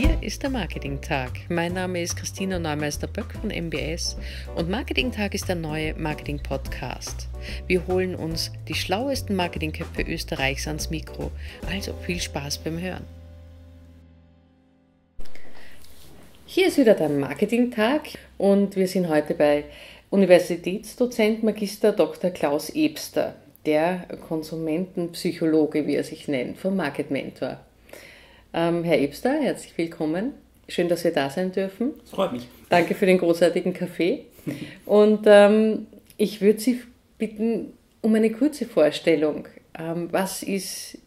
Hier ist der Marketing-Tag. Mein Name ist Christina Neumeister-Böck von MBS und Marketing-Tag ist der neue Marketing-Podcast. Wir holen uns die schlauesten Marketingköpfe Österreichs ans Mikro. Also viel Spaß beim Hören. Hier ist wieder der Marketing-Tag und wir sind heute bei Universitätsdozent Magister Dr. Klaus Ebster, der Konsumentenpsychologe, wie er sich nennt, vom Market Mentor. Ähm, Herr Ebster, herzlich willkommen. Schön, dass wir da sein dürfen. Das freut mich. Danke für den großartigen Kaffee. Und ähm, ich würde Sie bitten um eine kurze Vorstellung. Ähm, was ist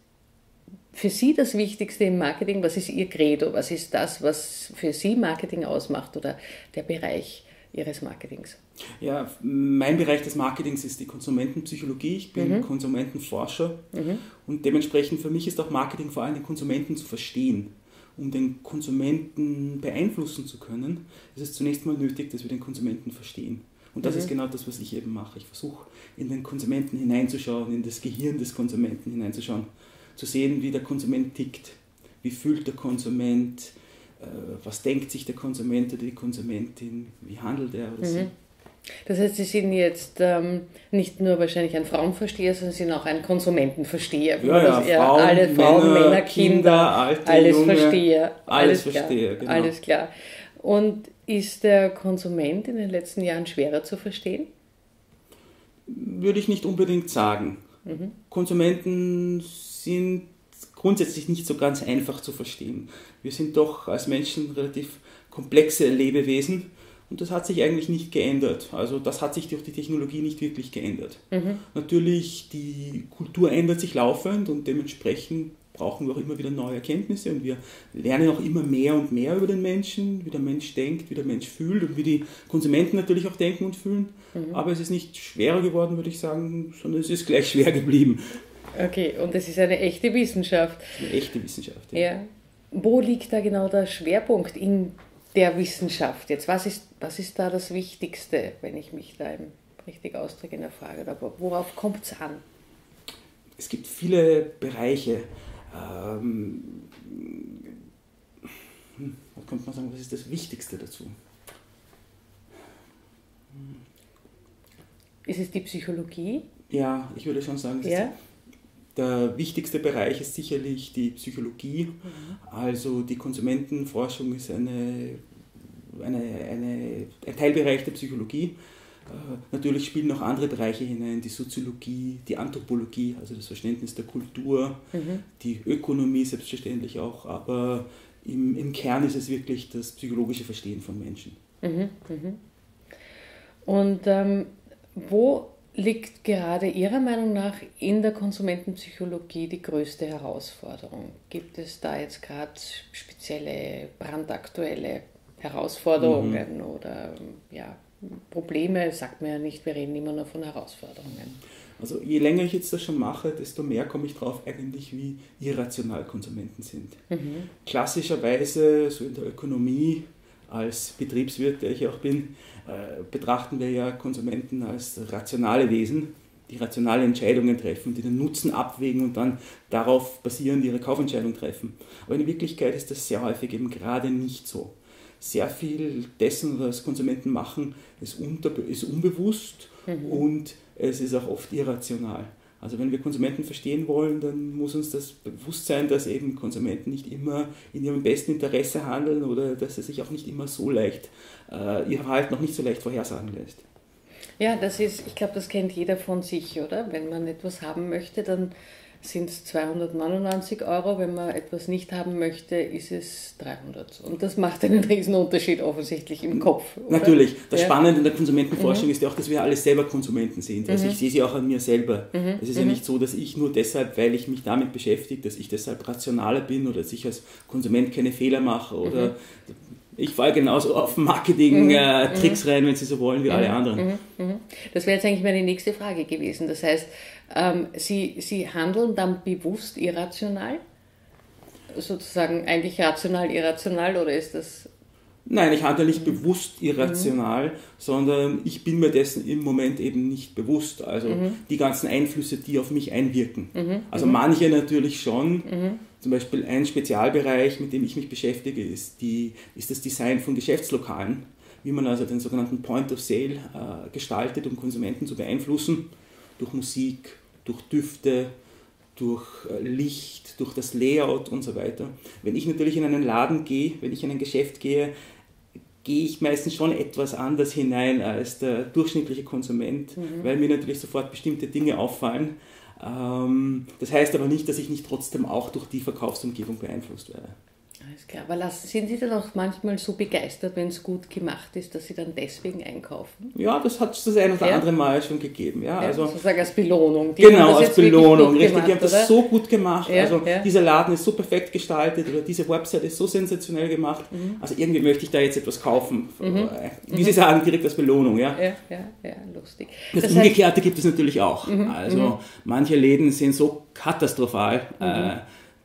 für Sie das Wichtigste im Marketing? Was ist Ihr Credo? Was ist das, was für Sie Marketing ausmacht oder der Bereich Ihres Marketings? Ja, mein Bereich des Marketings ist die Konsumentenpsychologie. Ich bin mhm. Konsumentenforscher mhm. und dementsprechend für mich ist auch Marketing vor allem den Konsumenten zu verstehen. Um den Konsumenten beeinflussen zu können, ist es zunächst mal nötig, dass wir den Konsumenten verstehen. Und das mhm. ist genau das, was ich eben mache. Ich versuche in den Konsumenten hineinzuschauen, in das Gehirn des Konsumenten hineinzuschauen, zu sehen, wie der Konsument tickt, wie fühlt der Konsument, was denkt sich der Konsument oder die Konsumentin, wie handelt er oder mhm. sie. Das heißt, Sie sind jetzt ähm, nicht nur wahrscheinlich ein Frauenversteher, sondern Sie sind auch ein Konsumentenversteher. Ja, ja, Frauen, alle Frauen, Männer, Männer Kinder, Kinder alte, alles Junge, Versteher. Alles, alles Versteher, genau. Alles klar. Und ist der Konsument in den letzten Jahren schwerer zu verstehen? Würde ich nicht unbedingt sagen. Mhm. Konsumenten sind grundsätzlich nicht so ganz einfach zu verstehen. Wir sind doch als Menschen relativ komplexe Lebewesen und das hat sich eigentlich nicht geändert. Also das hat sich durch die Technologie nicht wirklich geändert. Mhm. Natürlich, die Kultur ändert sich laufend und dementsprechend brauchen wir auch immer wieder neue Erkenntnisse und wir lernen auch immer mehr und mehr über den Menschen, wie der Mensch denkt, wie der Mensch fühlt und wie die Konsumenten natürlich auch denken und fühlen. Mhm. Aber es ist nicht schwerer geworden, würde ich sagen, sondern es ist gleich schwer geblieben. Okay, und es ist eine echte Wissenschaft. Eine echte Wissenschaft, ja. ja. Wo liegt da genau der Schwerpunkt in der Wissenschaft jetzt? Was ist, was ist da das Wichtigste, wenn ich mich da richtig ausdrücke in der Frage? Aber worauf kommt es an? Es gibt viele Bereiche. Ähm, hm, was könnte man sagen, was ist das Wichtigste dazu? Ist es die Psychologie? Ja, ich würde schon sagen, ja? Der wichtigste Bereich ist sicherlich die Psychologie. Mhm. Also die Konsumentenforschung ist eine, eine, eine, ein Teilbereich der Psychologie. Äh, natürlich spielen noch andere Bereiche hinein, die Soziologie, die Anthropologie, also das Verständnis der Kultur, mhm. die Ökonomie selbstverständlich auch, aber im, im Kern ist es wirklich das psychologische Verstehen von Menschen. Mhm. Mhm. Und ähm, wo liegt gerade Ihrer Meinung nach in der Konsumentenpsychologie die größte Herausforderung? Gibt es da jetzt gerade spezielle brandaktuelle Herausforderungen mhm. oder ja, Probleme? Sagt man ja nicht, wir reden immer nur von Herausforderungen. Also je länger ich jetzt das schon mache, desto mehr komme ich drauf eigentlich, wie irrational Konsumenten sind. Mhm. Klassischerweise, so in der Ökonomie, als Betriebswirt, der ich auch bin, äh, betrachten wir ja Konsumenten als rationale Wesen, die rationale Entscheidungen treffen, die den Nutzen abwägen und dann darauf basierend ihre Kaufentscheidung treffen. Aber in Wirklichkeit ist das sehr häufig eben gerade nicht so. Sehr viel dessen, was Konsumenten machen, ist, unter, ist unbewusst mhm. und es ist auch oft irrational. Also wenn wir Konsumenten verstehen wollen, dann muss uns das bewusst sein, dass eben Konsumenten nicht immer in ihrem besten Interesse handeln oder dass es sich auch nicht immer so leicht, äh, ihr Verhalten noch nicht so leicht vorhersagen lässt. Ja, das ist, ich glaube, das kennt jeder von sich, oder? Wenn man etwas haben möchte, dann sind es 299 Euro. Wenn man etwas nicht haben möchte, ist es 300. Und das macht einen riesen Unterschied offensichtlich im Kopf. Oder? Natürlich. Das ja. Spannende in der Konsumentenforschung mhm. ist ja auch, dass wir alle selber Konsumenten sind. Also mhm. ich sehe sie auch an mir selber. Mhm. Es ist ja mhm. nicht so, dass ich nur deshalb, weil ich mich damit beschäftige, dass ich deshalb rationaler bin oder dass ich als Konsument keine Fehler mache oder mhm. Ich falle genauso auf Marketing-Tricks mhm. äh, rein, wenn Sie so wollen, wie alle anderen. Das wäre jetzt eigentlich meine nächste Frage gewesen. Das heißt, ähm, sie, sie handeln dann bewusst irrational? Sozusagen eigentlich rational, irrational oder ist das Nein, ich handle nicht mhm. bewusst irrational, mhm. sondern ich bin mir dessen im Moment eben nicht bewusst. Also mhm. die ganzen Einflüsse, die auf mich einwirken. Mhm. Also mhm. manche natürlich schon, mhm. Zum Beispiel ein Spezialbereich, mit dem ich mich beschäftige, ist, die, ist das Design von Geschäftslokalen, wie man also den sogenannten Point of Sale äh, gestaltet, um Konsumenten zu beeinflussen, durch Musik, durch Düfte, durch äh, Licht, durch das Layout und so weiter. Wenn ich natürlich in einen Laden gehe, wenn ich in ein Geschäft gehe, gehe ich meistens schon etwas anders hinein als der durchschnittliche Konsument, mhm. weil mir natürlich sofort bestimmte Dinge auffallen das heißt aber nicht, dass ich nicht trotzdem auch durch die Verkaufsumgebung beeinflusst werde. Alles klar. Aber lassen, sind Sie dann auch manchmal so begeistert, wenn es gut gemacht ist, dass Sie dann deswegen einkaufen? Ja, das hat es das ein oder ja. andere Mal schon gegeben. Ja, ja also, sozusagen als Belohnung. Die genau, als Belohnung. Richtig, gemacht, die haben oder? das so gut gemacht. Ja, also dieser Laden ist so perfekt gestaltet oder diese Website ist so sensationell gemacht. Mhm. Also irgendwie möchte ich da jetzt etwas kaufen. Mhm. Äh, wie mhm. Sie sagen, direkt als Belohnung. Ja, ja, ja, lustig. Das, das Umgekehrte heißt, gibt es natürlich auch. Mhm. Also mhm. manche Läden sind so katastrophal. Mhm. Äh,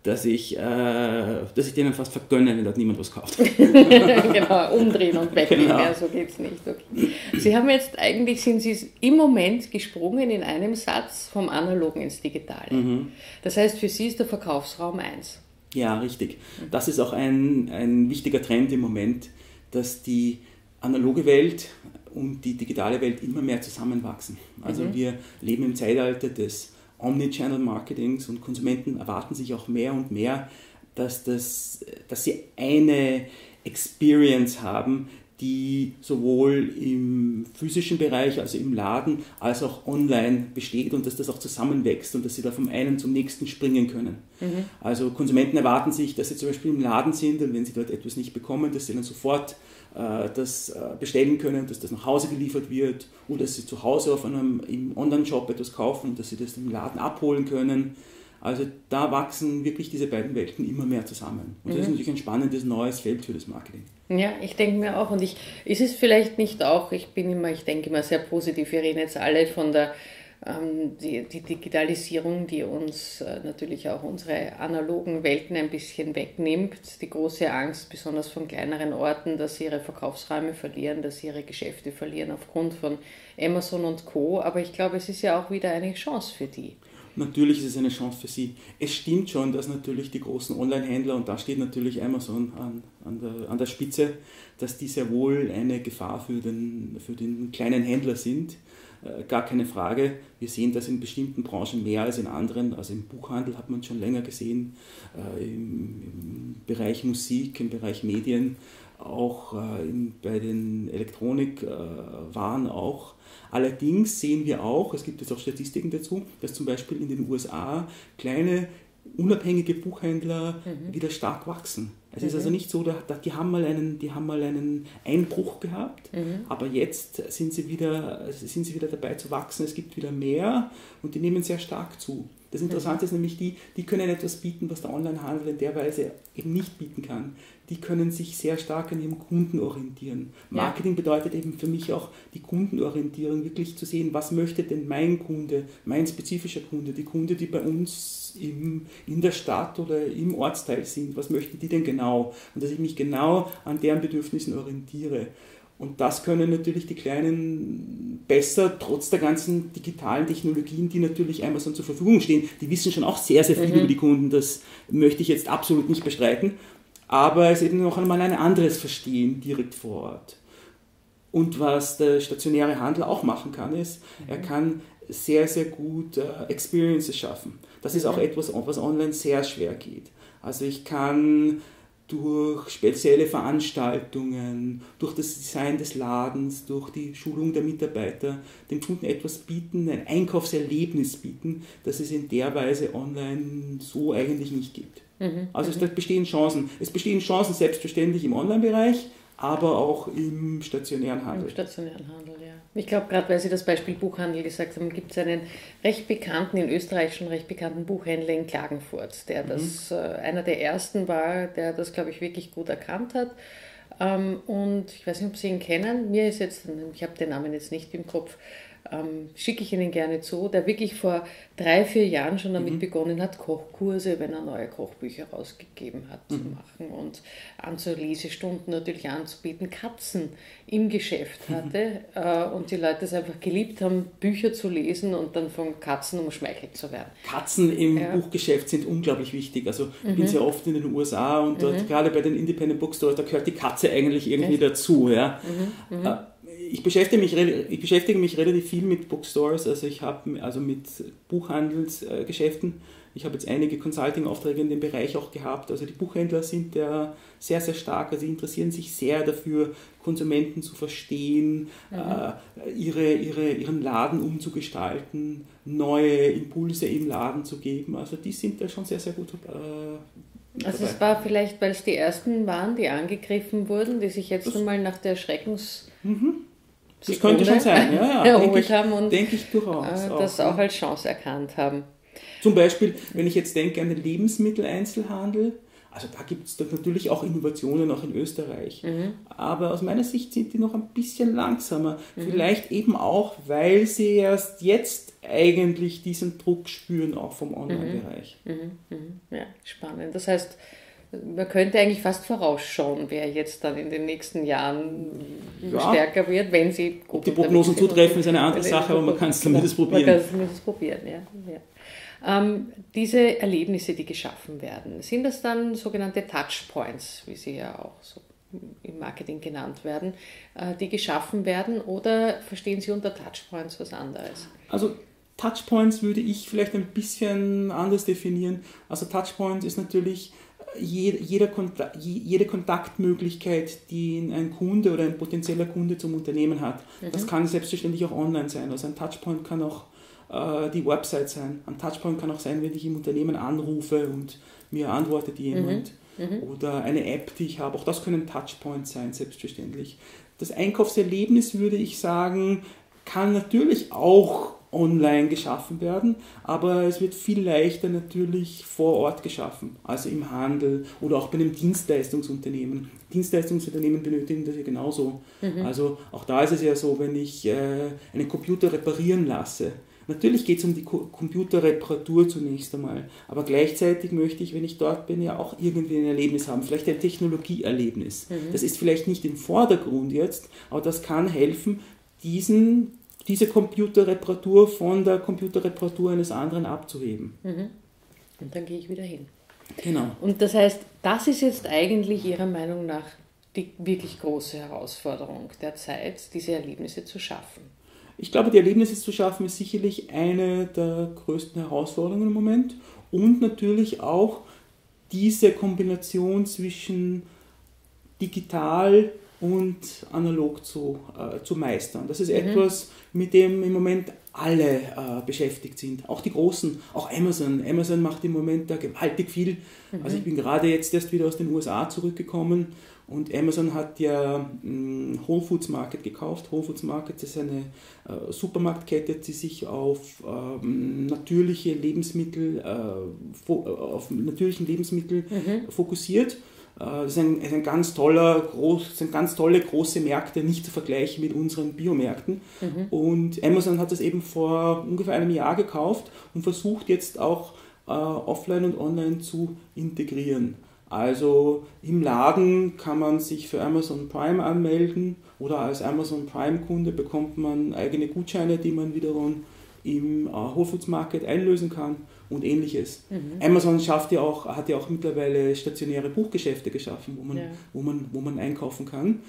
dass ich, äh, dass ich denen fast vergönne, wenn dort niemand was kauft. genau, umdrehen und weglegen, genau. ja, so geht es nicht. Okay. Sie haben jetzt eigentlich, sind Sie im Moment gesprungen in einem Satz vom Analogen ins Digitale. Mhm. Das heißt, für Sie ist der Verkaufsraum eins. Ja, richtig. Das ist auch ein, ein wichtiger Trend im Moment, dass die analoge Welt und die digitale Welt immer mehr zusammenwachsen. Also mhm. wir leben im Zeitalter des Omnichannel-Marketings und Konsumenten erwarten sich auch mehr und mehr, dass, das, dass sie eine Experience haben, die sowohl im physischen Bereich, also im Laden, als auch online besteht und dass das auch zusammenwächst und dass sie da vom einen zum nächsten springen können. Mhm. Also Konsumenten erwarten sich, dass sie zum Beispiel im Laden sind und wenn sie dort etwas nicht bekommen, dass sie dann sofort äh, das äh, bestellen können, dass das nach Hause geliefert wird oder dass sie zu Hause auf einem im Online-Shop etwas kaufen und dass sie das im Laden abholen können. Also da wachsen wirklich diese beiden Welten immer mehr zusammen. Und das ist mhm. natürlich ein spannendes neues Feld für das Marketing. Ja, ich denke mir auch. Und ich, ist es vielleicht nicht auch, ich bin immer, ich denke immer sehr positiv, wir reden jetzt alle von der ähm, die, die, Digitalisierung, die uns äh, natürlich auch unsere analogen Welten ein bisschen wegnimmt. Die große Angst, besonders von kleineren Orten, dass sie ihre Verkaufsräume verlieren, dass sie ihre Geschäfte verlieren aufgrund von Amazon und Co. Aber ich glaube, es ist ja auch wieder eine Chance für die. Natürlich ist es eine Chance für sie. Es stimmt schon, dass natürlich die großen Online-Händler, und da steht natürlich Amazon an, an, der, an der Spitze, dass die sehr wohl eine Gefahr für den, für den kleinen Händler sind äh, gar keine Frage. Wir sehen das in bestimmten Branchen mehr als in anderen. Also im Buchhandel hat man schon länger gesehen, äh, im, Bereich Musik, im Bereich Medien, auch äh, bei den Elektronikwaren auch. Allerdings sehen wir auch, es gibt jetzt auch Statistiken dazu, dass zum Beispiel in den USA kleine unabhängige Buchhändler mhm. wieder stark wachsen. Es mhm. ist also nicht so, da, die, haben mal einen, die haben mal einen Einbruch gehabt, mhm. aber jetzt sind sie, wieder, sind sie wieder dabei zu wachsen. Es gibt wieder mehr und die nehmen sehr stark zu. Das Interessante ist nämlich die, die können etwas bieten, was der Onlinehandel in der Weise eben nicht bieten kann. Die können sich sehr stark an ihrem Kunden orientieren. Marketing ja. bedeutet eben für mich auch die Kundenorientierung, wirklich zu sehen, was möchte denn mein Kunde, mein spezifischer Kunde, die Kunde, die bei uns im, in der Stadt oder im Ortsteil sind, was möchten die denn genau? Und dass ich mich genau an deren Bedürfnissen orientiere. Und das können natürlich die Kleinen besser, trotz der ganzen digitalen Technologien, die natürlich Amazon zur Verfügung stehen. Die wissen schon auch sehr, sehr viel mhm. über die Kunden, das möchte ich jetzt absolut nicht bestreiten. Aber es ist eben noch einmal ein anderes Verstehen direkt vor Ort. Und was der stationäre Handel auch machen kann, ist, mhm. er kann sehr, sehr gut äh, Experiences schaffen. Das ist auch mhm. etwas, was online sehr schwer geht. Also ich kann durch spezielle Veranstaltungen, durch das Design des Ladens, durch die Schulung der Mitarbeiter dem Kunden etwas bieten, ein Einkaufserlebnis bieten, das es in der Weise online so eigentlich nicht gibt. Mhm. Also es mhm. bestehen Chancen. Es bestehen Chancen selbstverständlich im Online-Bereich, aber auch im stationären Handel. Im stationären Handel, ja. Ich glaube, gerade weil Sie das Beispiel Buchhandel gesagt haben, gibt es einen recht bekannten, in Österreich schon recht bekannten Buchhändler in Klagenfurt, der mhm. das äh, einer der ersten war, der das, glaube ich, wirklich gut erkannt hat. Ähm, und ich weiß nicht, ob Sie ihn kennen. Mir ist jetzt, ich habe den Namen jetzt nicht im Kopf, ähm, schicke ich Ihnen gerne zu, der wirklich vor drei, vier Jahren schon damit mhm. begonnen hat, Kochkurse, wenn er neue Kochbücher rausgegeben hat, mhm. zu machen und Anzullesestunden natürlich anzubieten, Katzen im Geschäft mhm. hatte mhm. äh, und die Leute es einfach geliebt haben, Bücher zu lesen und dann von Katzen umschmeichelt zu werden. Katzen im ja. Buchgeschäft sind unglaublich wichtig. Also ich bin mhm. sehr oft in den USA und dort mhm. gerade bei den Independent Bookstores, da gehört die Katze eigentlich irgendwie Echt? dazu. Ja. Äh, ich beschäftige mich, ich beschäftige mich relativ viel mit Bookstores, also ich habe also mit Buchhandelsgeschäften. Ich habe jetzt einige Consulting-Aufträge in dem Bereich auch gehabt. Also die Buchhändler sind ja sehr, sehr stark. Also sie interessieren sich sehr dafür, Konsumenten zu verstehen, mhm. äh, ihre, ihre, ihren Laden umzugestalten, neue Impulse im Laden zu geben. Also die sind da schon sehr, sehr gut äh, also es war vielleicht, weil es die ersten waren, die angegriffen wurden, die sich jetzt das, mal nach der Schreckens... Mhm. Das könnte schon sein, ja, ja. erholt denke ich, haben und denke ich durchaus äh, das auch, auch als Chance erkannt haben. Zum Beispiel, wenn ich jetzt denke an den Lebensmitteleinzelhandel, also da gibt es natürlich auch Innovationen auch in Österreich. Mhm. Aber aus meiner Sicht sind die noch ein bisschen langsamer. Mhm. Vielleicht eben auch, weil sie erst jetzt eigentlich diesen Druck spüren, auch vom Online-Bereich. Mhm. mhm. mhm. Ja, spannend. Das heißt, man könnte eigentlich fast vorausschauen, wer jetzt dann in den nächsten Jahren ja. stärker wird, wenn sie Ob die Prognosen zutreffen, ist eine andere Sache, aber man kann es zumindest probieren. Man kann es zumindest probieren, ja. ja. Ähm, diese Erlebnisse, die geschaffen werden, sind das dann sogenannte Touchpoints, wie sie ja auch so im Marketing genannt werden, äh, die geschaffen werden oder verstehen Sie unter Touchpoints was anderes? Also Touchpoints würde ich vielleicht ein bisschen anders definieren. Also Touchpoints ist natürlich jede, jede Kontaktmöglichkeit, die ein Kunde oder ein potenzieller Kunde zum Unternehmen hat. Mhm. Das kann selbstverständlich auch online sein. Also ein Touchpoint kann auch äh, die Website sein. Ein Touchpoint kann auch sein, wenn ich im Unternehmen anrufe und mir antwortet jemand. Mhm. Mhm. Oder eine App, die ich habe. Auch das können Touchpoints sein, selbstverständlich. Das Einkaufserlebnis, würde ich sagen, kann natürlich auch online geschaffen werden, aber es wird viel leichter natürlich vor Ort geschaffen, also im Handel oder auch bei einem Dienstleistungsunternehmen. Dienstleistungsunternehmen benötigen das ja genauso. Mhm. Also auch da ist es ja so, wenn ich äh, einen Computer reparieren lasse, Natürlich geht es um die Computerreparatur zunächst einmal, aber gleichzeitig möchte ich, wenn ich dort bin, ja auch irgendwie ein Erlebnis haben, vielleicht ein Technologieerlebnis. Mhm. Das ist vielleicht nicht im Vordergrund jetzt, aber das kann helfen, diesen diese Computerreparatur von der Computerreparatur eines anderen abzuheben. Mhm. Und dann gehe ich wieder hin. Genau. Und das heißt, das ist jetzt eigentlich Ihrer Meinung nach die wirklich große Herausforderung der Zeit, diese Erlebnisse zu schaffen. Ich glaube, die Erlebnisse zu schaffen ist sicherlich eine der größten Herausforderungen im Moment und natürlich auch diese Kombination zwischen digital und analog zu, äh, zu meistern. Das ist mhm. etwas, mit dem im Moment alle äh, beschäftigt sind, auch die Großen, auch Amazon. Amazon macht im Moment da gewaltig viel. Mhm. Also ich bin gerade jetzt erst wieder aus den USA zurückgekommen und Amazon hat ja mh, hm, Whole Foods Market gekauft. Whole Foods Market ist eine äh, Supermarktkette, die sich auf ähm, natürliche Lebensmittel, äh, auf natürlichen Lebensmittel mhm. fokussiert äh, das ist ein, ein, ganz toller, groß, sind ganz tolle große Märkte, nicht zu vergleichen mit unseren Biomärkten. Mhm. Und Amazon hat das eben vor ungefähr einem Jahr gekauft und versucht jetzt auch äh, offline und online zu integrieren. Also im Laden kann man sich für Amazon Prime anmelden oder als Amazon Prime Kunde bekommt man eigene Gutscheine, die man wiederum im äh, Whole Foods Market einlösen kann und ähnliches. Mhm. Amazon schafft ja auch, hat ja auch mittlerweile stationäre Buchgeschäfte geschaffen, wo man, ja. wo man, wo man einkaufen kann.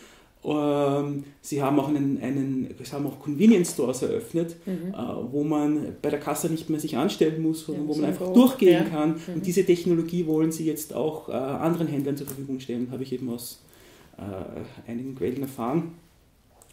Ähm, sie haben auch einen, einen sie haben auch Convenience Stores eröffnet, mhm. äh, wo man bei der Kasse nicht mehr sich anstellen muss, sondern ja, wo man einfach durchgehen ja. kann. Mhm. Und diese Technologie wollen sie jetzt auch äh, anderen Händlern zur Verfügung stellen, habe ich eben aus äh, einigen Quellen erfahren.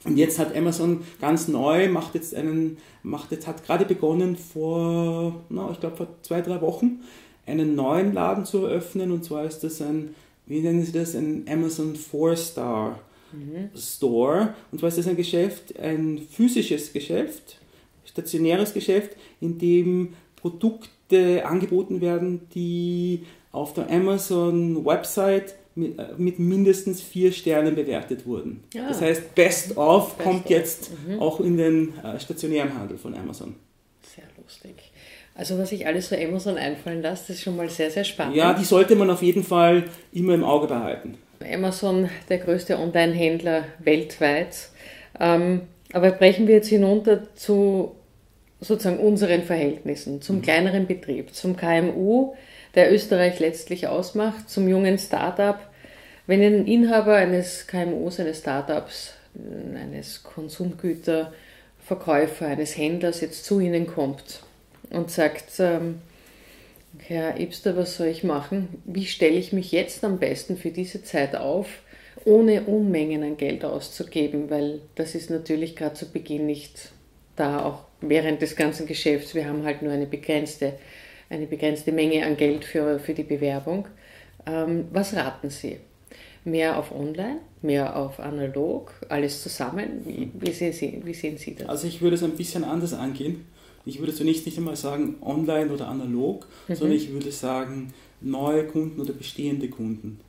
Und jetzt hat Amazon ganz neu, macht jetzt einen, macht jetzt, hat gerade begonnen vor, na, ich glaube vor zwei, drei Wochen, einen neuen Laden zu eröffnen. Und zwar ist das ein, wie nennen sie das, ein Amazon 4-Star mhm. Store. Und zwar ist das ein Geschäft, ein physisches Geschäft, stationäres Geschäft, in dem Produkte angeboten werden, die auf der Amazon-Website mit, äh, mit mindestens vier Sternen bewertet wurden. Ja. Das heißt, Best of Best kommt of. jetzt Mhm. auch in den äh, stationären Handel von Amazon. Sehr lustig. Also was sich alles so Amazon einfallen lässt, ist schon mal sehr, sehr spannend. Ja, die sollte man auf jeden Fall immer im Auge behalten. Amazon, der größte Online-Händler weltweit. Ähm, aber brechen wir jetzt hinunter zu sozusagen unseren Verhältnissen, zum kleineren Betrieb, zum KMU, der Österreich letztlich ausmacht, zum jungen Startup. Wenn ein Inhaber eines KMUs, eines Startups, eines Konsumgüterverkäufer, eines Händlers jetzt zu Ihnen kommt und sagt, ähm, Herr Ebster, was soll ich machen? Wie stelle ich mich jetzt am besten für diese Zeit auf, ohne Unmengen an Geld auszugeben? Weil das ist natürlich gerade zu Beginn nicht da, auch während des ganzen Geschäfts. Wir haben halt nur eine begrenzte, eine begrenzte Menge an Geld für, für die Bewerbung. Ähm, was raten Sie? Mehr auf Online, mehr auf Analog, alles zusammen? Wie, wie, sehen, Sie, wie sehen Sie das? Also ich würde es ein bisschen anders angehen. Ich würde zunächst nicht einmal sagen online oder analog, sondern ich würde sagen neue Kunden oder bestehende Kunden.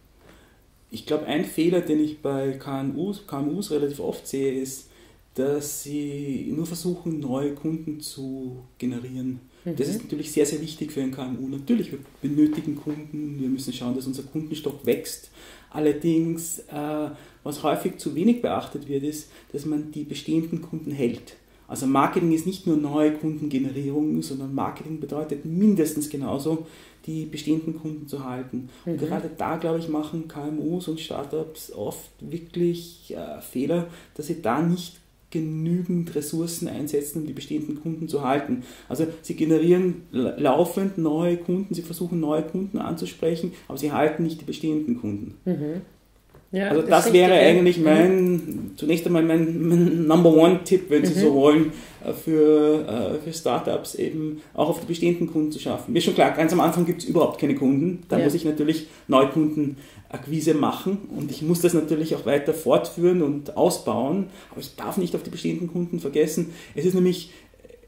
Ich glaube, ein Fehler, den ich bei KMUs, KMUs relativ oft sehe, ist, dass sie nur versuchen, neue Kunden zu generieren. Das ist natürlich sehr, sehr wichtig für ein KMU. Natürlich, wir benötigen Kunden, wir müssen schauen, dass unser Kundenstock wächst. Allerdings, äh, was häufig zu wenig beachtet wird, ist, dass man die bestehenden Kunden hält. Also Marketing ist nicht nur neue Kundengenerierung, sondern Marketing bedeutet mindestens genauso, die bestehenden Kunden zu halten. Und gerade da, glaube ich, machen KMUs und Startups oft wirklich äh, Fehler, dass sie da nicht genügend Ressourcen einsetzen, um die bestehenden Kunden zu halten. Also sie generieren la- laufend neue Kunden, sie versuchen neue Kunden anzusprechen, aber sie halten nicht die bestehenden Kunden. Ja, Also das richtig, wäre eigentlich mein, zunächst einmal mein, mein Number One Tipp, wenn Sie so wollen, äh, für, äh, für Startups eben auch auf die bestehenden Kunden zu schaffen. Mir ist schon klar, ganz am Anfang gibt es überhaupt keine Kunden. Da Ja. muss ich natürlich Neukundenakquise machen und ich muss das natürlich auch weiter fortführen und ausbauen. Aber ich darf nicht auf die bestehenden Kunden vergessen. Es ist nämlich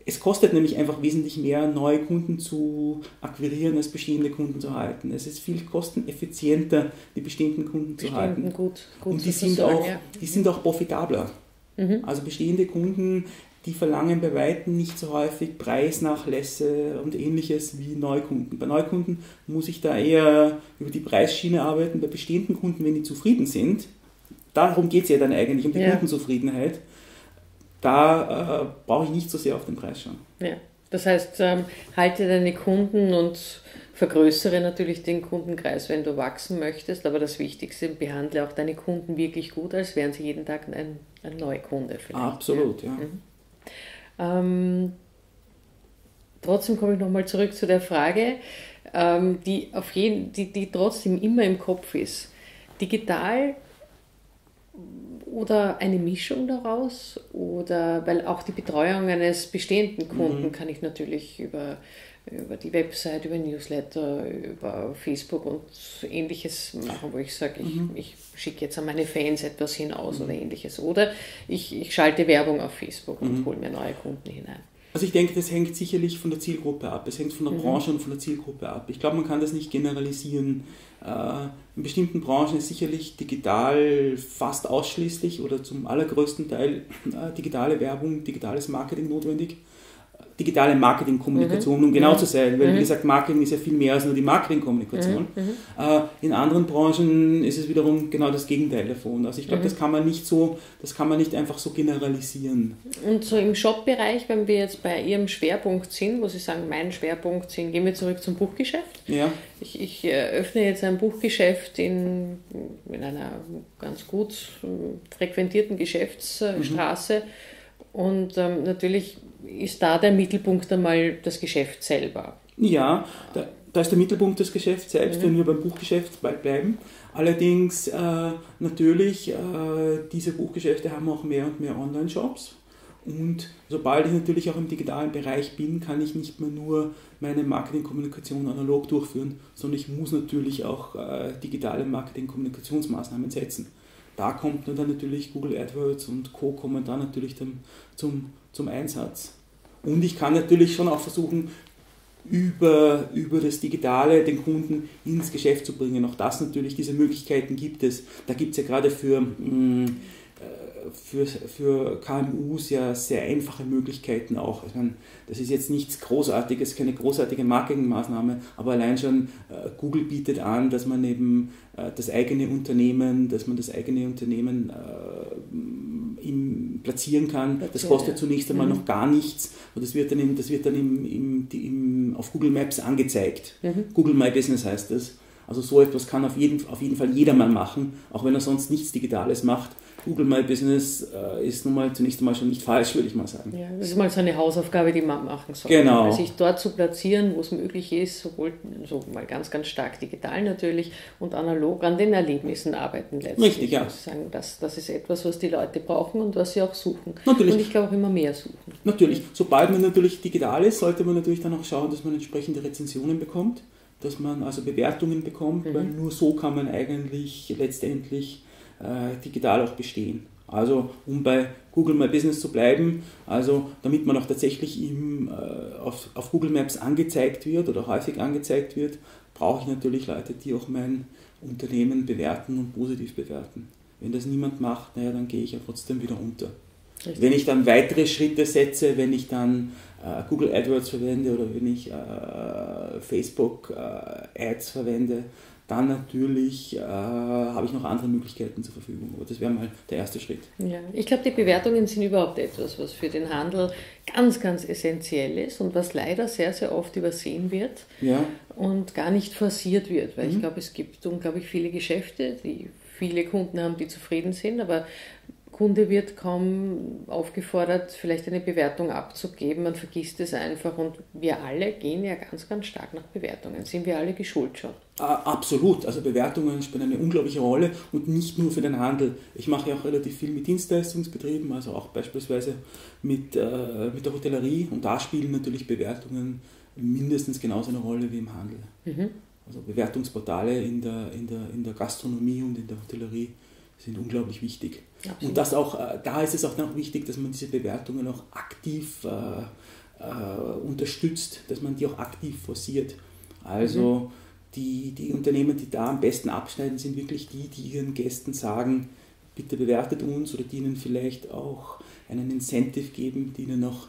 es kostet nämlich einfach wesentlich mehr, neue Kunden zu akquirieren, als bestehende Kunden zu halten. Es ist viel kosteneffizienter, die bestehenden Kunden zu halten. Bestehenden gut, gut Und die sind, auch, ja. die sind auch profitabler. Also bestehende Kunden, die verlangen bei Weitem nicht so häufig Preisnachlässe und ähnliches wie Neukunden. Bei Neukunden muss ich da eher über die Preisschiene arbeiten. Bei bestehenden Kunden, wenn die zufrieden sind, darum geht es ja dann eigentlich, um die Ja. Kundenzufriedenheit, da äh, brauche ich nicht so sehr auf den Preis schauen. Ja, das heißt, ähm, halte deine Kunden und vergrößere natürlich den Kundenkreis, wenn du wachsen möchtest. Aber das Wichtigste, behandle auch deine Kunden wirklich gut, als wären sie jeden Tag ein, ein Neukunde vielleicht. Absolut, ja. Ähm, trotzdem komme ich nochmal zurück zu der Frage, ähm, die, auf jeden, die, die trotzdem immer im Kopf ist. Digital oder eine Mischung daraus? Oder weil auch die Betreuung eines bestehenden Kunden kann ich natürlich über, über die Website, über Newsletter, über Facebook und ähnliches machen, wo ich sage, ich, ich schicke jetzt an meine Fans etwas hinaus oder ähnliches. Oder ich, ich schalte Werbung auf Facebook und hole mir neue Kunden hinein. Also ich denke, das hängt sicherlich von der Zielgruppe ab. Es hängt von der Branche und von der Zielgruppe ab. Ich glaube, man kann das nicht generalisieren. Äh, in bestimmten Branchen ist sicherlich digital fast ausschließlich oder zum allergrößten Teil äh, digitale Werbung, digitales Marketing notwendig. Digitale Marketingkommunikation, um genau zu sein, weil wie gesagt, Marketing ist ja viel mehr als nur die Marketingkommunikation. Äh, in anderen Branchen ist es wiederum genau das Gegenteil davon. Also ich glaube, das kann man nicht so, das kann man nicht einfach so generalisieren. Und so im Shop-Bereich, wenn wir jetzt bei Ihrem Schwerpunkt sind, wo Sie sagen, mein Schwerpunkt sind, gehen wir zurück zum Buchgeschäft. Ja. Ich, ich öffne jetzt ein Buchgeschäft in, in einer ganz gut äh, frequentierten Geschäftsstraße und ähm, natürlich ist da der Mittelpunkt einmal das Geschäft selber. Ja, da, da ist der Mittelpunkt des Geschäfts selbst, wenn wir beim Buchgeschäft bleiben. Allerdings äh, natürlich, äh, diese Buchgeschäfte haben auch mehr und mehr Online-Shops. Und sobald ich natürlich auch im digitalen Bereich bin, kann ich nicht mehr nur meine Marketingkommunikation analog durchführen, sondern ich muss natürlich auch äh, digitale Marketingkommunikationsmaßnahmen setzen. Da kommt dann natürlich Google AdWords und Co. kommen dann natürlich dann zum, zum Einsatz. Und ich kann natürlich schon auch versuchen, über, über das Digitale den Kunden ins Geschäft zu bringen. Auch das natürlich, diese Möglichkeiten gibt es. Da gibt es ja gerade für, mm, äh, für, für KMUs ja sehr einfache Möglichkeiten auch. Ich meine, das ist jetzt nichts Großartiges, keine großartige Marketingmaßnahme, aber allein schon äh, Google bietet an, dass man eben äh, das eigene Unternehmen, dass man das eigene Unternehmen äh, im, platzieren kann. Das kostet zunächst einmal mhm. noch gar nichts und das wird dann, im, das wird dann im, im, im, auf Google Maps angezeigt. Mhm. Google My Business heißt das. Also so etwas kann auf jeden, auf jeden Fall jedermann machen, auch wenn er sonst nichts Digitales macht. Google My Business äh, ist nun mal zunächst einmal schon nicht falsch, würde ich mal sagen. Ja, das ist mal so eine Hausaufgabe, die man machen soll. Genau. Sich dort zu platzieren, wo es möglich ist, sowohl so mal ganz, ganz stark digital natürlich und analog an den Erlebnissen arbeiten letztlich. Richtig, ja. Sagen, das, das ist etwas, was die Leute brauchen und was sie auch suchen. Natürlich. Und ich glaube auch immer mehr suchen. Natürlich. Sobald man natürlich digital ist, sollte man natürlich dann auch schauen, dass man entsprechende Rezensionen bekommt, dass man also Bewertungen bekommt, mhm. weil nur so kann man eigentlich letztendlich digital auch bestehen. Also um bei Google My Business zu bleiben, also damit man auch tatsächlich im, äh, auf, auf Google Maps angezeigt wird oder häufig angezeigt wird, brauche ich natürlich Leute, die auch mein Unternehmen bewerten und positiv bewerten. Wenn das niemand macht, naja, dann gehe ich ja trotzdem wieder unter. Richtig. Wenn ich dann weitere Schritte setze, wenn ich dann äh, Google AdWords verwende oder wenn ich äh, Facebook äh, Ads verwende, dann natürlich äh, habe ich noch andere Möglichkeiten zur Verfügung. Aber das wäre mal der erste Schritt. Ja, ich glaube, die Bewertungen sind überhaupt etwas, was für den Handel ganz, ganz essentiell ist und was leider sehr, sehr oft übersehen wird ja. und gar nicht forciert wird. Weil mhm. ich glaube, es gibt unglaublich viele Geschäfte, die viele Kunden haben, die zufrieden sind, aber Kunde wird kaum aufgefordert, vielleicht eine Bewertung abzugeben. Man vergisst es einfach und wir alle gehen ja ganz, ganz stark nach Bewertungen. Sind wir alle geschult schon? Absolut. Also Bewertungen spielen eine unglaubliche Rolle und nicht nur für den Handel. Ich mache ja auch relativ viel mit Dienstleistungsbetrieben, also auch beispielsweise mit, äh, mit der Hotellerie und da spielen natürlich Bewertungen mindestens genauso eine Rolle wie im Handel. Mhm. Also Bewertungsportale in der, in, der, in der Gastronomie und in der Hotellerie sind unglaublich wichtig. Absolut. Und das auch, äh, da ist es auch noch wichtig, dass man diese Bewertungen auch aktiv äh, äh, unterstützt, dass man die auch aktiv forciert. Also mhm. die, die Unternehmen, die da am besten abschneiden, sind wirklich die, die ihren Gästen sagen, bitte bewertet uns oder die ihnen vielleicht auch einen Incentive geben, die ihnen noch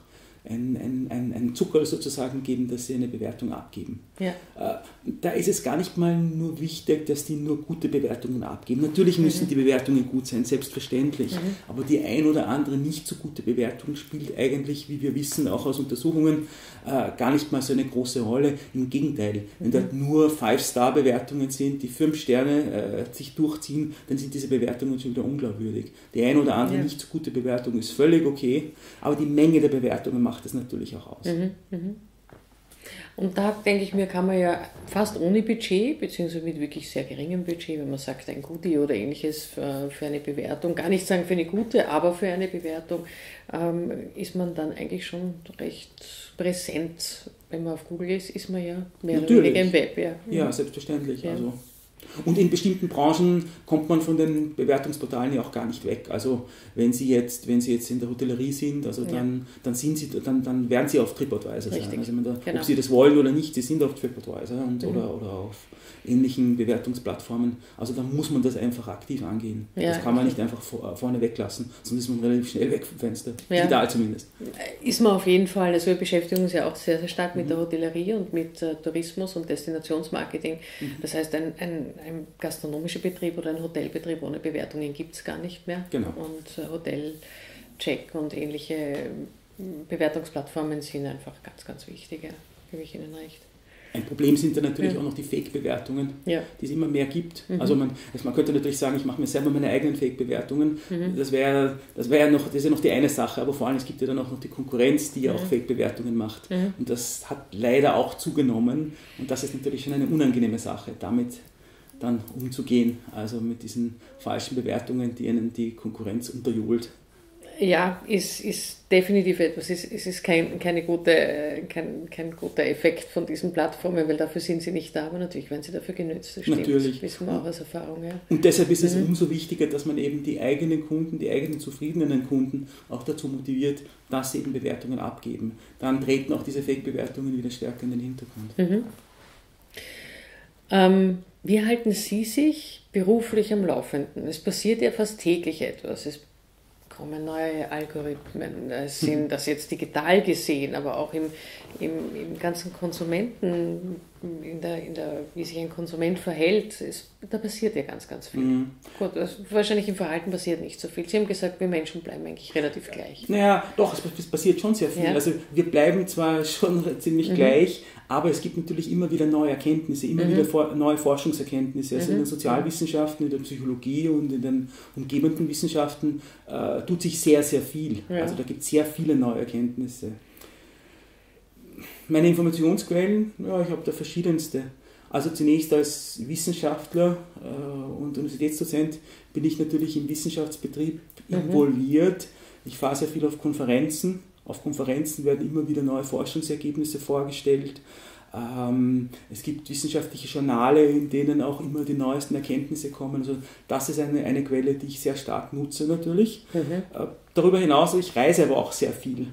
ein, ein, ein, ein Zucker sozusagen geben, dass sie eine Bewertung abgeben. Ja. Äh, da ist es gar nicht mal nur wichtig, dass die nur gute Bewertungen abgeben. Natürlich müssen mhm. die Bewertungen gut sein, selbstverständlich, mhm. aber die ein oder andere nicht so gute Bewertung spielt eigentlich, wie wir wissen, auch aus Untersuchungen, äh, gar nicht mal so eine große Rolle. Im Gegenteil, wenn mhm. dort nur Five-Star-Bewertungen sind, die fünf Sterne äh, sich durchziehen, dann sind diese Bewertungen schon wieder unglaubwürdig. Die ein oder andere ja. nicht so gute Bewertung ist völlig okay, aber die Menge der Bewertungen macht es natürlich auch aus. Mhm, mhm. Und da denke ich mir, kann man ja fast ohne Budget, beziehungsweise mit wirklich sehr geringem Budget, wenn man sagt, ein Goodie oder ähnliches für, für eine Bewertung, gar nicht sagen für eine gute, aber für eine Bewertung, ähm, ist man dann eigentlich schon recht präsent. Wenn man auf Google ist, ist man ja mehr Natürlich. oder weniger im Web. Ja, ja selbstverständlich. Ja. Also und in bestimmten Branchen kommt man von den Bewertungsportalen ja auch gar nicht weg. Also wenn Sie jetzt, wenn Sie jetzt in der Hotellerie sind, also dann, ja. dann sind Sie, dann, dann werden Sie auf TripAdvisor Richtig. sein. Also da, genau. ob Sie das wollen oder nicht, Sie sind auf TripAdvisor und, mhm. oder, oder auf ähnlichen Bewertungsplattformen. Also da muss man das einfach aktiv angehen. Ja, das kann man nicht einfach vor, vorne weglassen, sonst ist man relativ schnell weg vom Fenster. Ja. Digital zumindest. Ist man auf jeden Fall. Also wir beschäftigen uns ja auch sehr, sehr stark mit mhm. der Hotellerie und mit äh, Tourismus und Destinationsmarketing. Mhm. Das heißt, ein, ein, ein, gastronomischer Betrieb oder ein Hotelbetrieb ohne Bewertungen gibt es gar nicht mehr. Genau. Und äh, Hotelcheck und ähnliche äh, Bewertungsplattformen sind einfach ganz, ganz wichtig. Ja. Gebe ich Ihnen recht. Ein Problem sind dann natürlich ja. auch noch die Fake-Bewertungen, ja. die es immer mehr gibt. Mhm. Also man, also man könnte natürlich sagen, ich mache mir selber meine eigenen Fake-Bewertungen. Mhm. Das wäre das wär noch, das ist ja noch die eine Sache, aber vor allem es gibt ja dann auch noch die Konkurrenz, die ja auch mhm. Fake-Bewertungen macht. Mhm. Und das hat leider auch zugenommen. Und das ist natürlich schon eine unangenehme Sache, damit dann umzugehen. Also mit diesen falschen Bewertungen, die ihnen die Konkurrenz unterjubelt. Ja, ist, ist definitiv etwas. Es ist, ist kein, keine gute, kein, kein guter Effekt von diesen Plattformen, weil dafür sind sie nicht da, aber natürlich werden sie dafür genützt. Das stimmt. Natürlich. Das wissen wir auch aus Erfahrung. Ja. Und deshalb ist es mhm. umso wichtiger, dass man eben die eigenen Kunden, die eigenen zufriedenen Kunden auch dazu motiviert, dass sie eben Bewertungen abgeben. Dann treten auch diese Fake-Bewertungen wieder stärker in den Hintergrund. Mhm. Ähm, wie halten Sie sich beruflich am Laufenden? Es passiert ja fast täglich etwas. Es kommen neue Algorithmen, sind das jetzt digital gesehen, aber auch im, im, im ganzen Konsumenten, in der, in der, wie sich ein Konsument verhält, ist, da passiert ja ganz, ganz viel. Mhm. Gut, also wahrscheinlich im Verhalten passiert nicht so viel. Sie haben gesagt, wir Menschen bleiben eigentlich relativ gleich. Naja, doch, es, passiert schon sehr viel. Ja. Also wir bleiben zwar schon ziemlich mhm. gleich, aber es gibt natürlich immer wieder neue Erkenntnisse, immer mhm. wieder neue Forschungserkenntnisse. Also mhm. in den Sozialwissenschaften, in der Psychologie und in den umgebenden Wissenschaften äh, tut sich sehr, sehr viel. Ja. Also da gibt es sehr viele neue Erkenntnisse. Meine Informationsquellen, ja, ich habe da verschiedenste. Also zunächst als Wissenschaftler äh, und Universitätsdozent bin ich natürlich im Wissenschaftsbetrieb mhm. involviert. Ich fahre sehr viel auf Konferenzen auf Konferenzen werden immer wieder neue Forschungsergebnisse vorgestellt. Ähm, es gibt wissenschaftliche Journale, in denen auch immer die neuesten Erkenntnisse kommen. Also das ist eine, eine Quelle, die ich sehr stark nutze natürlich. Mhm. Äh, darüber hinaus, ich reise aber auch sehr viel.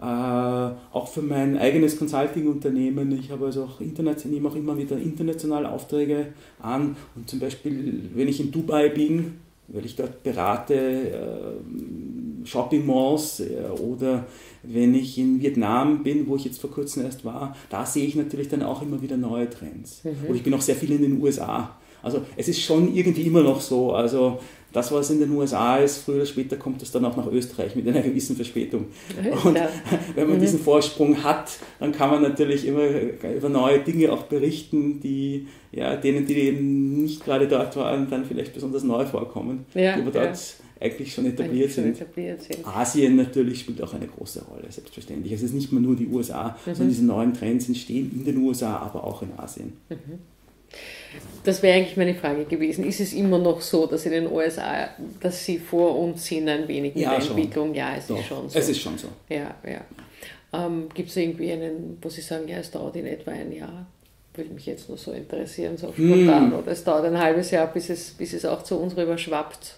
Äh, auch für mein eigenes Consulting-Unternehmen. Ich habe also auch international, nehme auch immer wieder internationale Aufträge an. Und zum Beispiel, wenn ich in Dubai bin, weil ich dort berate, äh, Shopping Malls äh, oder wenn ich in Vietnam bin, wo ich jetzt vor kurzem erst war, da sehe ich natürlich dann auch immer wieder neue Trends. Mhm. Oder ich bin auch sehr viel in den USA. Also es ist schon irgendwie immer noch so. Also das, was in den USA ist, früher oder später kommt es dann auch nach Österreich mit einer gewissen Verspätung. Und wenn man mhm. diesen Vorsprung hat, dann kann man natürlich immer über neue Dinge auch berichten, die ja, denen, die eben nicht gerade dort waren, dann vielleicht besonders neu vorkommen, ja, die aber dort ja. eigentlich schon etabliert, schon sind. etabliert, sind. Asien natürlich spielt auch eine große Rolle, selbstverständlich. Es ist nicht mehr nur die USA, mhm. sondern diese neuen Trends entstehen in den USA, aber auch in Asien. Mhm. Das wäre eigentlich meine Frage gewesen. Ist es immer noch so, dass in den USA, dass sie vor uns sind ein wenig in ja, der Entwicklung? Ja, es Doch, ist schon so. Es ist schon so. Ja, ja. Ähm, Gibt es irgendwie einen, wo Sie sagen, ja, es dauert in etwa ein Jahr? Würde mich jetzt nur so interessieren, so spontan. Hm. Oder es dauert ein halbes Jahr, bis es, bis es auch zu uns rüber schwappt.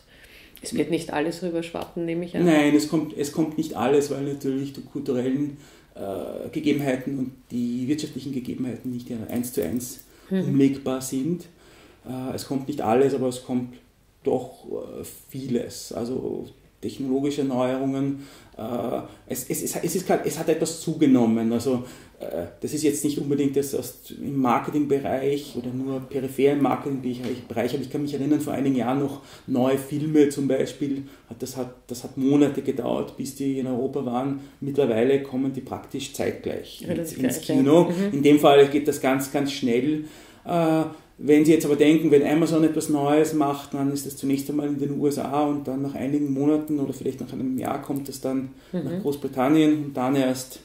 Es wird nicht alles rüber schwappen, nehme ich an. Nein, es kommt, es kommt nicht alles, weil natürlich die kulturellen äh, Gegebenheiten und die wirtschaftlichen Gegebenheiten nicht eins zu eins mhm. umlegbar sind. Äh, es kommt nicht alles, aber es kommt doch äh, vieles. Also technologische Neuerungen. Äh, es, es, es, es, ist, es hat etwas zugenommen. Also das ist jetzt nicht unbedingt das im Marketingbereich oder nur peripher im Marketingbereich, aber ich kann mich erinnern, vor einigen Jahren noch neue Filme zum Beispiel, das hat, das hat Monate gedauert, bis die in Europa waren. Mittlerweile kommen die praktisch zeitgleich ins, ins Kino. Mhm. In dem Fall geht das ganz, ganz schnell. Äh, wenn Sie jetzt aber denken, wenn Amazon etwas Neues macht, dann ist das zunächst einmal in den USA und dann nach einigen Monaten oder vielleicht nach einem Jahr kommt es dann mhm. nach Großbritannien und dann erst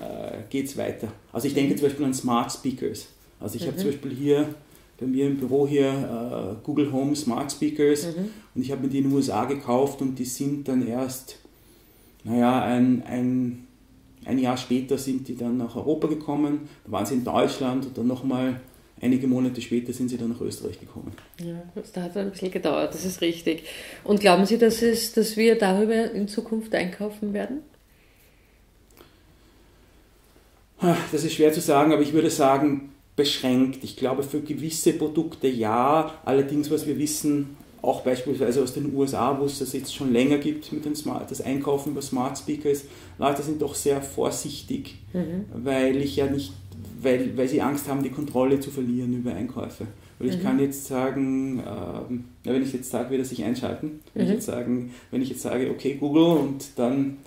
äh, geht es weiter. Also ich denke mhm. zum Beispiel an Smart Speakers. Also ich mhm. habe zum Beispiel hier bei mir im Büro hier äh, Google Home Smart Speakers mhm. und ich habe mir die in den USA gekauft und die sind dann erst, naja, ein, ein, ein Jahr später sind die dann nach Europa gekommen, da waren sie in Deutschland und dann nochmal einige Monate später sind sie dann nach Österreich gekommen. Ja, das hat ein bisschen gedauert, das ist richtig. Und glauben Sie, dass, es, dass wir darüber in Zukunft einkaufen werden? Das ist schwer zu sagen, aber ich würde sagen, beschränkt. Ich glaube, für gewisse Produkte ja. Allerdings, was wir wissen, auch beispielsweise aus den USA, wo es das jetzt schon länger gibt mit dem Smart, das Einkaufen über Smart Speakers, Leute sind doch sehr vorsichtig, mhm. weil ich ja nicht weil, weil sie Angst haben, die Kontrolle zu verlieren über Einkäufe. Weil ich mhm. kann jetzt sagen, äh, wenn ich jetzt sage, wird er sich einschalten, wenn, mhm. ich jetzt sagen, wenn ich jetzt sage, okay Google und dann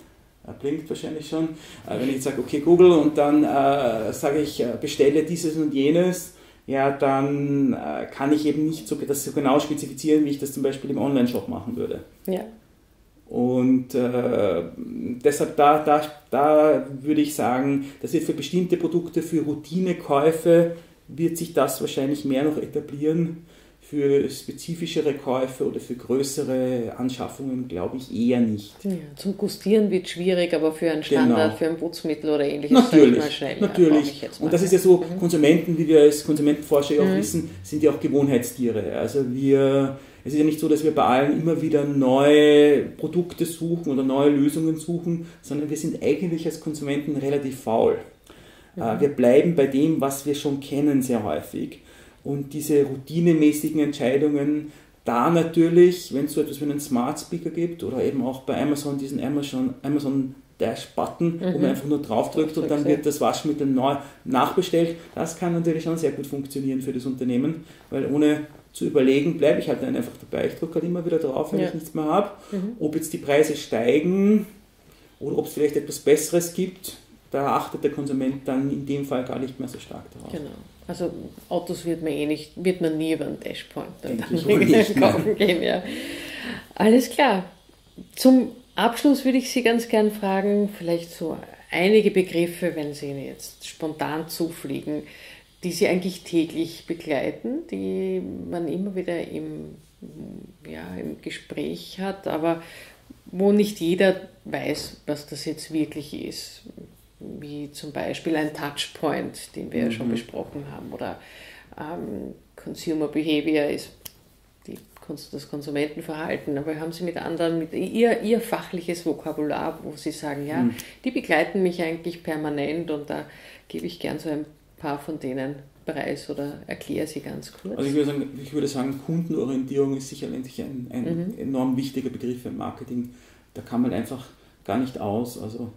er blinkt wahrscheinlich schon. Äh, wenn ich jetzt sage, okay Google und dann äh, sage ich, äh, bestelle dieses und jenes, ja, dann äh, kann ich eben nicht so, das so genau spezifizieren, wie ich das zum Beispiel im Online-Shop machen würde. Ja. Und äh, deshalb da, da, da würde ich sagen, dass wird für bestimmte Produkte, für Routinekäufe, wird sich das wahrscheinlich mehr noch etablieren. Für spezifischere Käufe oder für größere Anschaffungen glaube ich eher nicht. Ja, zum Gustieren wird schwierig, aber für einen Standard, genau. für ein Putzmittel oder ähnliches natürlich, mal schnell. Natürlich. Ja, Und das ist ja so, mhm. Konsumenten, wie wir als Konsumentenforscher ja auch mhm. wissen, sind ja auch Gewohnheitstiere. Also wir, es ist ja nicht so, dass wir bei allen immer wieder neue Produkte suchen oder neue Lösungen suchen, sondern wir sind eigentlich als Konsumenten relativ faul. Mhm. Wir bleiben bei dem, was wir schon kennen, sehr häufig und diese routinemäßigen Entscheidungen, da natürlich, wenn es so etwas wie einen Smart Speaker gibt oder eben auch bei Amazon diesen Amazon, Amazon Dash-Button, mhm. wo man einfach nur draufdrückt und dann wird das Waschmittel neu nachbestellt, das kann natürlich schon sehr gut funktionieren für das Unternehmen, weil ohne zu überlegen, bleibe ich halt dann einfach dabei. Ich drücke halt immer wieder drauf, wenn ja. ich nichts mehr habe. Mhm. Ob jetzt die Preise steigen oder ob es vielleicht etwas Besseres gibt, da achtet der Konsument dann in dem Fall gar nicht mehr so stark darauf. Genau. Also Autos wird man eh nicht, wird man nie über einen Dashpoint dann, nicht, kaufen gehen. Ja. Alles klar. Zum Abschluss würde ich Sie ganz gern fragen, vielleicht so einige Begriffe, wenn Sie Ihnen jetzt spontan zufliegen, die Sie eigentlich täglich begleiten, die man immer wieder im, ja, im Gespräch hat, aber wo nicht jeder weiß, was das jetzt wirklich ist wie zum Beispiel ein Touchpoint, den wir mhm. ja schon mhm. besprochen haben, oder ähm, Consumer Behavior ist die, das Konsumentenverhalten, aber haben Sie mit anderen, mit ihr, ihr fachliches Vokabular, wo Sie sagen, ja, mhm. die begleiten mich eigentlich permanent und da gebe ich gern so ein paar von denen preis oder erkläre sie ganz kurz. Also ich würde sagen, ich würde sagen Kundenorientierung ist sicherlich ein, ein mhm. enorm wichtiger Begriff im Marketing. Da kann man einfach gar nicht aus. Also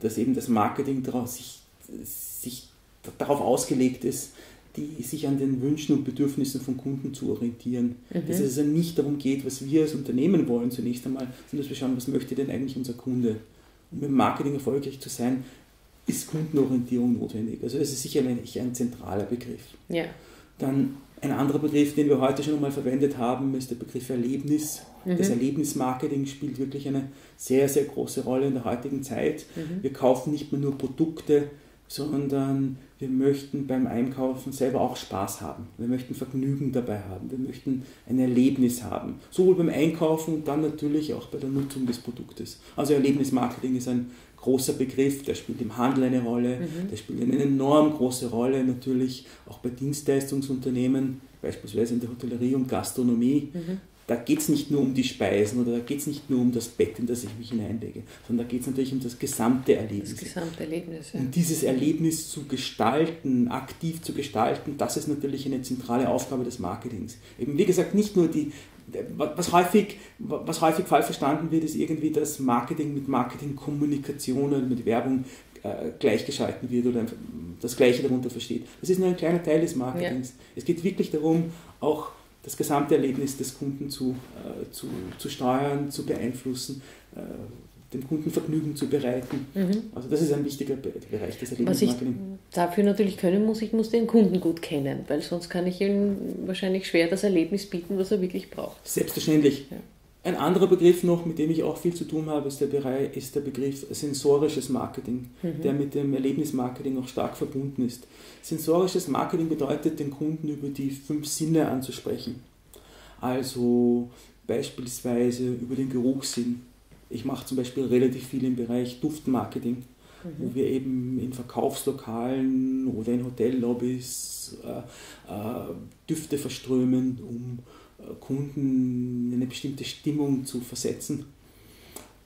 dass eben das Marketing darauf, sich, sich darauf ausgelegt ist, die sich an den Wünschen und Bedürfnissen von Kunden zu orientieren. Mhm. Dass es also nicht darum geht, was wir als Unternehmen wollen zunächst einmal, sondern dass wir schauen, was möchte denn eigentlich unser Kunde. Um im Marketing erfolgreich zu sein, ist Kundenorientierung notwendig. Also das ist sicherlich ein zentraler Begriff. Ja. Dann ein anderer Begriff, den wir heute schon einmal verwendet haben, ist der Begriff Erlebnis. Mhm. Das Erlebnismarketing spielt wirklich eine sehr, sehr große Rolle in der heutigen Zeit. Mhm. Wir kaufen nicht mehr nur Produkte, sondern wir möchten beim Einkaufen selber auch Spaß haben. Wir möchten Vergnügen dabei haben. Wir möchten ein Erlebnis haben. Sowohl beim Einkaufen und dann natürlich auch bei der Nutzung des Produktes. Also Erlebnismarketing ist ein großer Begriff, der spielt im Handel eine Rolle, mhm. der spielt eine enorm große Rolle natürlich auch bei Dienstleistungsunternehmen, beispielsweise in der Hotellerie und Gastronomie. Mhm. Da geht es nicht nur um die Speisen oder da geht es nicht nur um das Bett, in das ich mich hineinlege, sondern da geht es natürlich um das gesamte Erlebnis. Das gesamte Erlebnis. Ja. Und dieses Erlebnis zu gestalten, aktiv zu gestalten, das ist natürlich eine zentrale Aufgabe des Marketings. Eben wie gesagt, nicht nur die, was häufig, was häufig falsch verstanden wird, ist irgendwie, dass Marketing mit Marketingkommunikation oder mit Werbung äh, gleichgeschalten wird oder das Gleiche darunter versteht. Das ist nur ein kleiner Teil des Marketings. Ja. Es geht wirklich darum, auch das gesamte Erlebnis des Kunden zu, äh, zu, zu steuern, zu beeinflussen. Äh, dem Kunden Vergnügen zu bereiten. Mhm. Also das ist ein wichtiger Bereich des Erlebnismarketing. Was ich dafür natürlich können muss, ich muss den Kunden gut kennen, weil sonst kann ich ihm wahrscheinlich schwer das Erlebnis bieten, was er wirklich braucht. Selbstverständlich. Ja. Ein anderer Begriff noch, mit dem ich auch viel zu tun habe, ist der, Bereich, ist der Begriff sensorisches Marketing, mhm. der mit dem Erlebnismarketing auch stark verbunden ist. Sensorisches Marketing bedeutet, den Kunden über die fünf Sinne anzusprechen. Also beispielsweise über den Geruchssinn, ich mache zum Beispiel relativ viel im Bereich Duftmarketing, mhm. wo wir eben in Verkaufslokalen oder in Hotellobbys äh, äh, Düfte verströmen, um äh, Kunden in eine bestimmte Stimmung zu versetzen.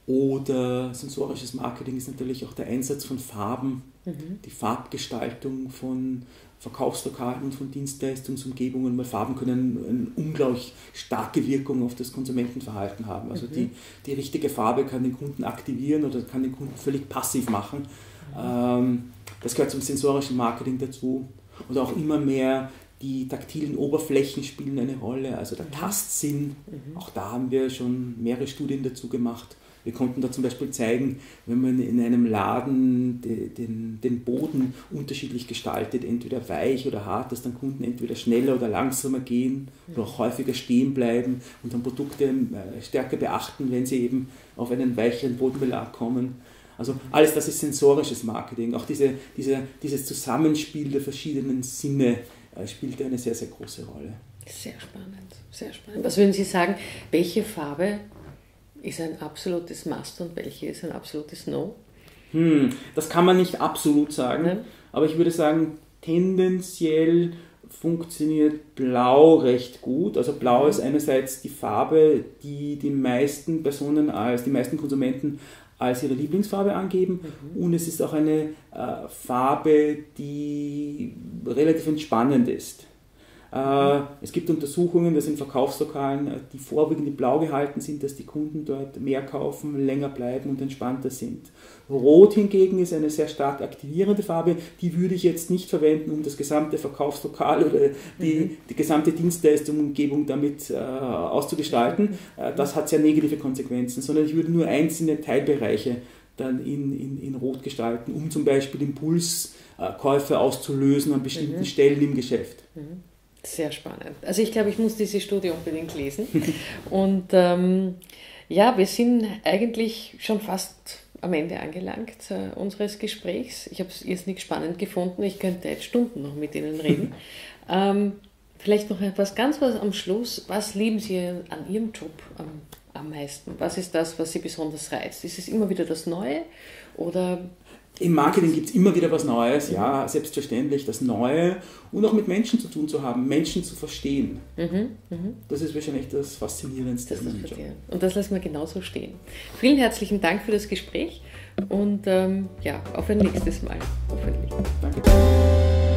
Oder sensorisches Marketing ist natürlich auch der Einsatz von Farben, mhm. die Farbgestaltung von Verkaufslokalen und von Dienstleistungsumgebungen, weil Farben können eine unglaublich starke Wirkung auf das Konsumentenverhalten haben. Also mhm. die, die richtige Farbe kann den Kunden aktivieren oder kann den Kunden völlig passiv machen. Mhm. das gehört zum sensorischen Marketing dazu. Und auch immer mehr die taktilen Oberflächen spielen eine Rolle, also der mhm. Tastsinn. Mhm. Auch da haben wir schon mehrere Studien dazu gemacht. Wir konnten da zum Beispiel zeigen, wenn man in einem Laden de, den, den Boden unterschiedlich gestaltet, entweder weich oder hart, dass dann Kunden entweder schneller oder langsamer gehen oder auch häufiger stehen bleiben und dann Produkte äh, stärker beachten, wenn sie eben auf einen weicheren Bodenbelag kommen. Also alles das ist sensorisches Marketing. Auch diese, diese, dieses Zusammenspiel der verschiedenen Sinne äh, spielt eine sehr, sehr große Rolle. Sehr spannend, sehr spannend. Was würden Sie sagen, welche Farbe ist ein absolutes Must und welche ist ein absolutes No? Hm, das kann man nicht absolut sagen, Nein? aber ich würde sagen, tendenziell funktioniert Blau recht gut. Also Blau mhm. ist einerseits die Farbe, die die meisten Personen als die meisten Konsumenten als ihre Lieblingsfarbe angeben mhm. und es ist auch eine äh, Farbe, die relativ entspannend ist. Äh, es gibt Untersuchungen, dass in Verkaufslokalen, äh, die vorwiegend blau gehalten sind, dass die Kunden dort mehr kaufen, länger bleiben und entspannter sind. Rot hingegen ist eine sehr stark aktivierende Farbe, die würde ich jetzt nicht verwenden, um das gesamte Verkaufslokal oder die, mhm. die gesamte Dienstleistungsumgebung damit äh, auszugestalten. Äh, das hat sehr negative Konsequenzen, sondern ich würde nur einzelne Teilbereiche dann in, in, in Rot gestalten, um zum Beispiel Impulskäufe auszulösen an bestimmten mhm. Stellen im Geschäft. Mhm. Sehr spannend. Also ich glaube, ich muss diese Studie unbedingt lesen. Und ähm, ja, wir sind eigentlich schon fast am Ende angelangt äh, unseres Gesprächs. Ich habe es irrsinnig spannend gefunden. Ich könnte jetzt Stunden noch mit Ihnen reden. ähm, vielleicht noch etwas ganz was am Schluss. Was lieben Sie an Ihrem Job am, am meisten? Was ist das, was Sie besonders reizt? Ist es immer wieder das Neue oder im Marketing gibt es immer wieder was Neues, ja, selbstverständlich, das Neue und auch mit Menschen zu tun zu haben, Menschen zu verstehen. Mhm, mh. Das ist wahrscheinlich das Faszinierendste. Das ist und das lassen wir genauso stehen. Vielen herzlichen Dank für das Gespräch und ähm, ja, auf ein nächstes Mal, hoffentlich. Danke.